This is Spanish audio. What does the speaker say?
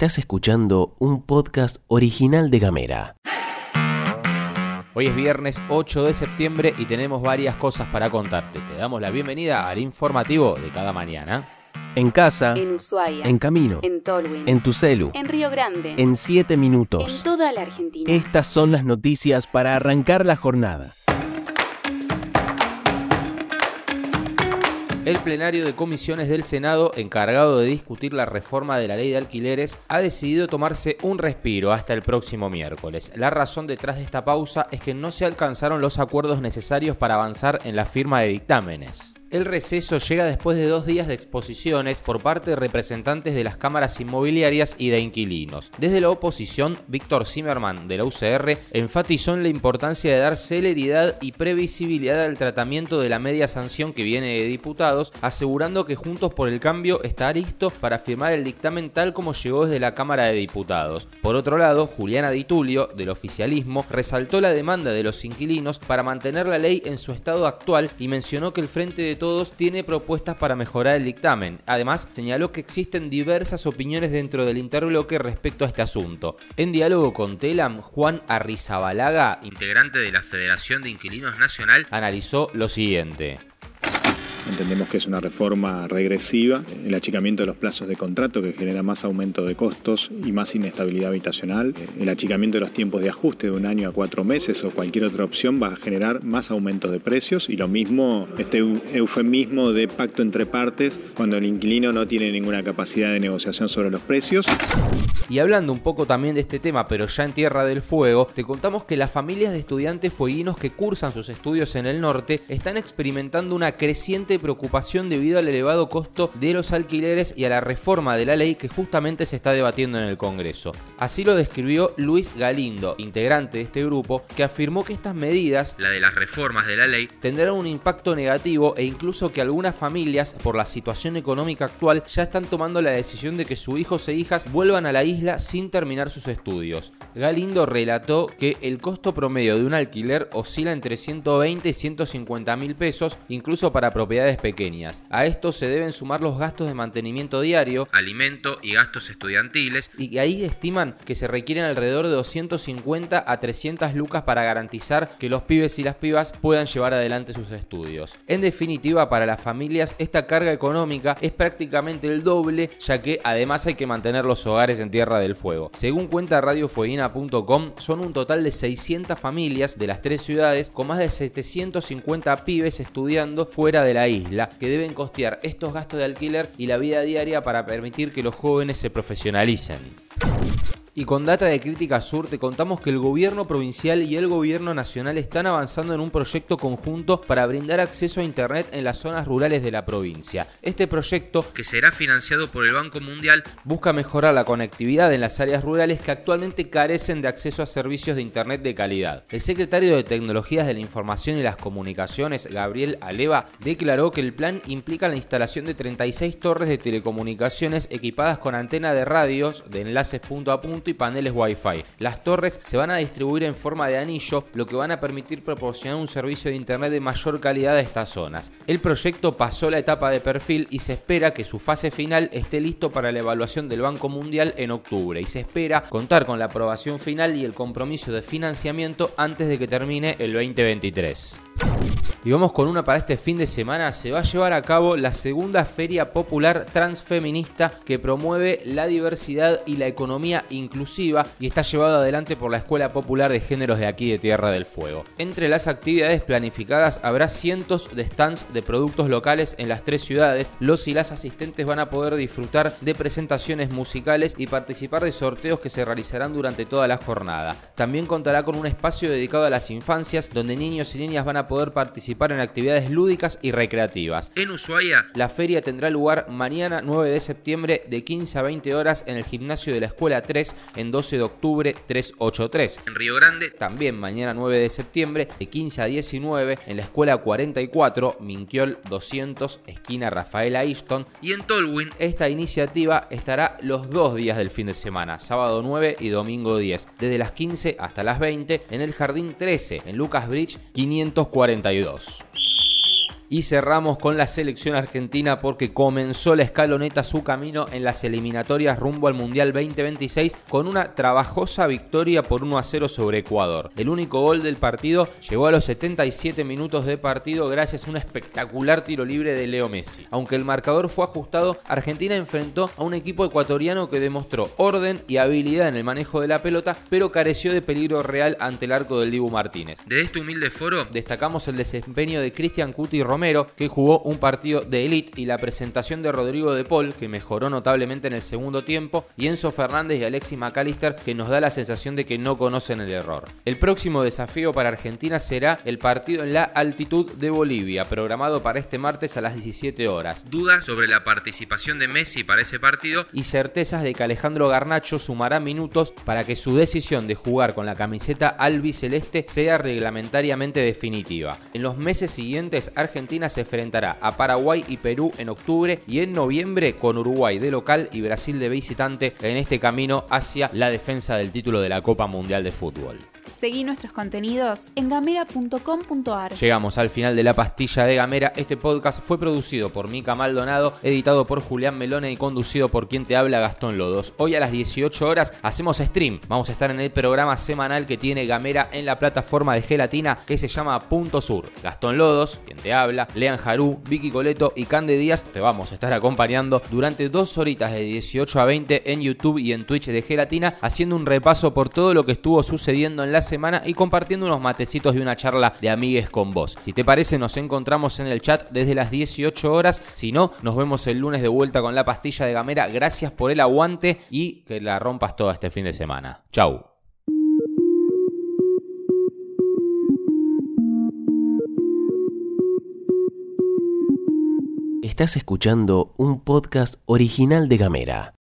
Estás escuchando un podcast original de Gamera. Hoy es viernes 8 de septiembre y tenemos varias cosas para contarte. Te damos la bienvenida al informativo de cada mañana. En casa, En Ushuaia. en camino, En Tolwyn. en tu celu, En Río Grande. en 7 En minutos. toda la Argentina. Estas son las noticias para arrancar la jornada. El plenario de comisiones del Senado, encargado de discutir la reforma de la ley de alquileres, ha decidido tomarse un respiro hasta el próximo miércoles. La razón detrás de esta pausa es que no se alcanzaron los acuerdos necesarios para avanzar en la firma de dictámenes. El receso llega después de dos días de exposiciones por parte de representantes de las cámaras inmobiliarias y de inquilinos. Desde la oposición, Víctor Zimmerman de la UCR enfatizó en la importancia de dar celeridad y previsibilidad al tratamiento de la media sanción que viene de diputados, asegurando que Juntos por el Cambio está listo para firmar el dictamen tal como llegó desde la Cámara de Diputados. Por otro lado, Juliana Di Tulio, del oficialismo, resaltó la demanda de los inquilinos para mantener la ley en su estado actual y mencionó que el Frente de Todos tiene propuestas para mejorar el dictamen. Además, señaló que existen diversas opiniones dentro del interbloque respecto a este asunto. En diálogo con Telam, Juan Arrizabalaga, integrante de la Federación de Inquilinos Nacional, analizó lo siguiente. Entendemos que es una reforma regresiva, el achicamiento de los plazos de contrato que genera más aumento de costos y más inestabilidad habitacional, el achicamiento de los tiempos de ajuste de un año a cuatro meses o cualquier otra opción va a generar más aumentos de precios y lo mismo este eu- eufemismo de pacto entre partes cuando el inquilino no tiene ninguna capacidad de negociación sobre los precios. Y hablando un poco también de este tema, pero ya en Tierra del Fuego, te contamos que las familias de estudiantes fueguinos que cursan sus estudios en el norte están experimentando una creciente preocupación debido al elevado costo de los alquileres y a la reforma de la ley que justamente se está debatiendo en el Congreso. Así lo describió Luis Galindo, integrante de este grupo, que afirmó que estas medidas, la de las reformas de la ley, tendrán un impacto negativo e incluso que algunas familias, por la situación económica actual, ya están tomando la decisión de que sus hijos e hijas vuelvan a la isla sin terminar sus estudios. Galindo relató que el costo promedio de un alquiler oscila entre 120 y 150 mil pesos, incluso para propiedades pequeñas. A esto se deben sumar los gastos de mantenimiento diario, alimento y gastos estudiantiles, y ahí estiman que se requieren alrededor de 250 a 300 lucas para garantizar que los pibes y las pibas puedan llevar adelante sus estudios. En definitiva, para las familias esta carga económica es prácticamente el doble, ya que además hay que mantener los hogares en Tierra del Fuego. Según cuenta radiofueguina.com, son un total de 600 familias de las tres ciudades con más de 750 pibes estudiando fuera de la isla que deben costear estos gastos de alquiler y la vida diaria para permitir que los jóvenes se profesionalicen. Y con data de Crítica Sur te contamos que el gobierno provincial y el gobierno nacional están avanzando en un proyecto conjunto para brindar acceso a Internet en las zonas rurales de la provincia. Este proyecto, que será financiado por el Banco Mundial, busca mejorar la conectividad en las áreas rurales que actualmente carecen de acceso a servicios de Internet de calidad. El secretario de Tecnologías de la Información y las Comunicaciones, Gabriel Aleva, declaró que el plan implica la instalación de 36 torres de telecomunicaciones equipadas con antena de radios de enlaces punto a punto y paneles Wi-Fi. Las torres se van a distribuir en forma de anillo, lo que van a permitir proporcionar un servicio de internet de mayor calidad a estas zonas. El proyecto pasó la etapa de perfil y se espera que su fase final esté listo para la evaluación del Banco Mundial en octubre y se espera contar con la aprobación final y el compromiso de financiamiento antes de que termine el 2023. Y vamos con una para este fin de semana. Se va a llevar a cabo la segunda Feria Popular Transfeminista que promueve la diversidad y la economía inclusiva y está llevado adelante por la Escuela Popular de Géneros de aquí de Tierra del Fuego. Entre las actividades planificadas habrá cientos de stands de productos locales en las tres ciudades. Los y las asistentes van a poder disfrutar de presentaciones musicales y participar de sorteos que se realizarán durante toda la jornada. También contará con un espacio dedicado a las infancias donde niños y niñas van a poder participar en actividades lúdicas y recreativas. En Ushuaia, la feria tendrá lugar mañana 9 de septiembre de 15 a 20 horas en el gimnasio de la Escuela 3 en 12 de octubre 383. En Río Grande, también mañana 9 de septiembre de 15 a 19 en la Escuela 44 Minquiol 200 esquina Rafael Aishton. Y en Tolwyn, esta iniciativa estará los dos días del fin de semana, sábado 9 y domingo 10, desde las 15 hasta las 20 en el Jardín 13 en Lucas Bridge 542. Dios. Y cerramos con la selección argentina porque comenzó la escaloneta su camino en las eliminatorias rumbo al Mundial 2026 con una trabajosa victoria por 1 a 0 sobre Ecuador. El único gol del partido llegó a los 77 minutos de partido gracias a un espectacular tiro libre de Leo Messi. Aunque el marcador fue ajustado, Argentina enfrentó a un equipo ecuatoriano que demostró orden y habilidad en el manejo de la pelota, pero careció de peligro real ante el arco del Dibu Martínez. De este humilde foro destacamos el desempeño de Cristian Cuti Romero, que jugó un partido de elite, y la presentación de Rodrigo de Paul, que mejoró notablemente en el segundo tiempo, y Enzo Fernández y Alexis McAllister, que nos da la sensación de que no conocen el error. El próximo desafío para Argentina será el partido en la altitud de Bolivia, programado para este martes a las 17 horas. Dudas sobre la participación de Messi para ese partido y certezas de que Alejandro Garnacho sumará minutos para que su decisión de jugar con la camiseta albiceleste sea reglamentariamente definitiva. En los meses siguientes, Argentina se enfrentará a Paraguay y Perú en octubre y en noviembre con Uruguay de local y Brasil de visitante en este camino hacia la defensa del título de la Copa Mundial de Fútbol. Seguí nuestros contenidos en gamera.com.ar. Llegamos al final de la pastilla de Gamera. Este podcast fue producido por Mica Maldonado, editado por Julián Melone y conducido por quien te habla Gastón Lodos. Hoy a las 18 horas hacemos stream. Vamos a estar en el programa semanal que tiene Gamera en la plataforma de gelatina que se llama Punto Sur. Gastón Lodos, quien te habla, Lean Jarú, Vicky Coleto y Cande Díaz te vamos a estar acompañando durante dos horitas de 18 a 20 en YouTube y en Twitch de gelatina, haciendo un repaso por todo lo que estuvo sucediendo en la semana y compartiendo unos matecitos y una charla de amigues con vos. Si te parece, nos encontramos en el chat desde las 18 horas. Si no, nos vemos el lunes de vuelta con la pastilla de Gamera. Gracias por el aguante y que la rompas toda este fin de semana. Chau. Estás escuchando un podcast original de Gamera.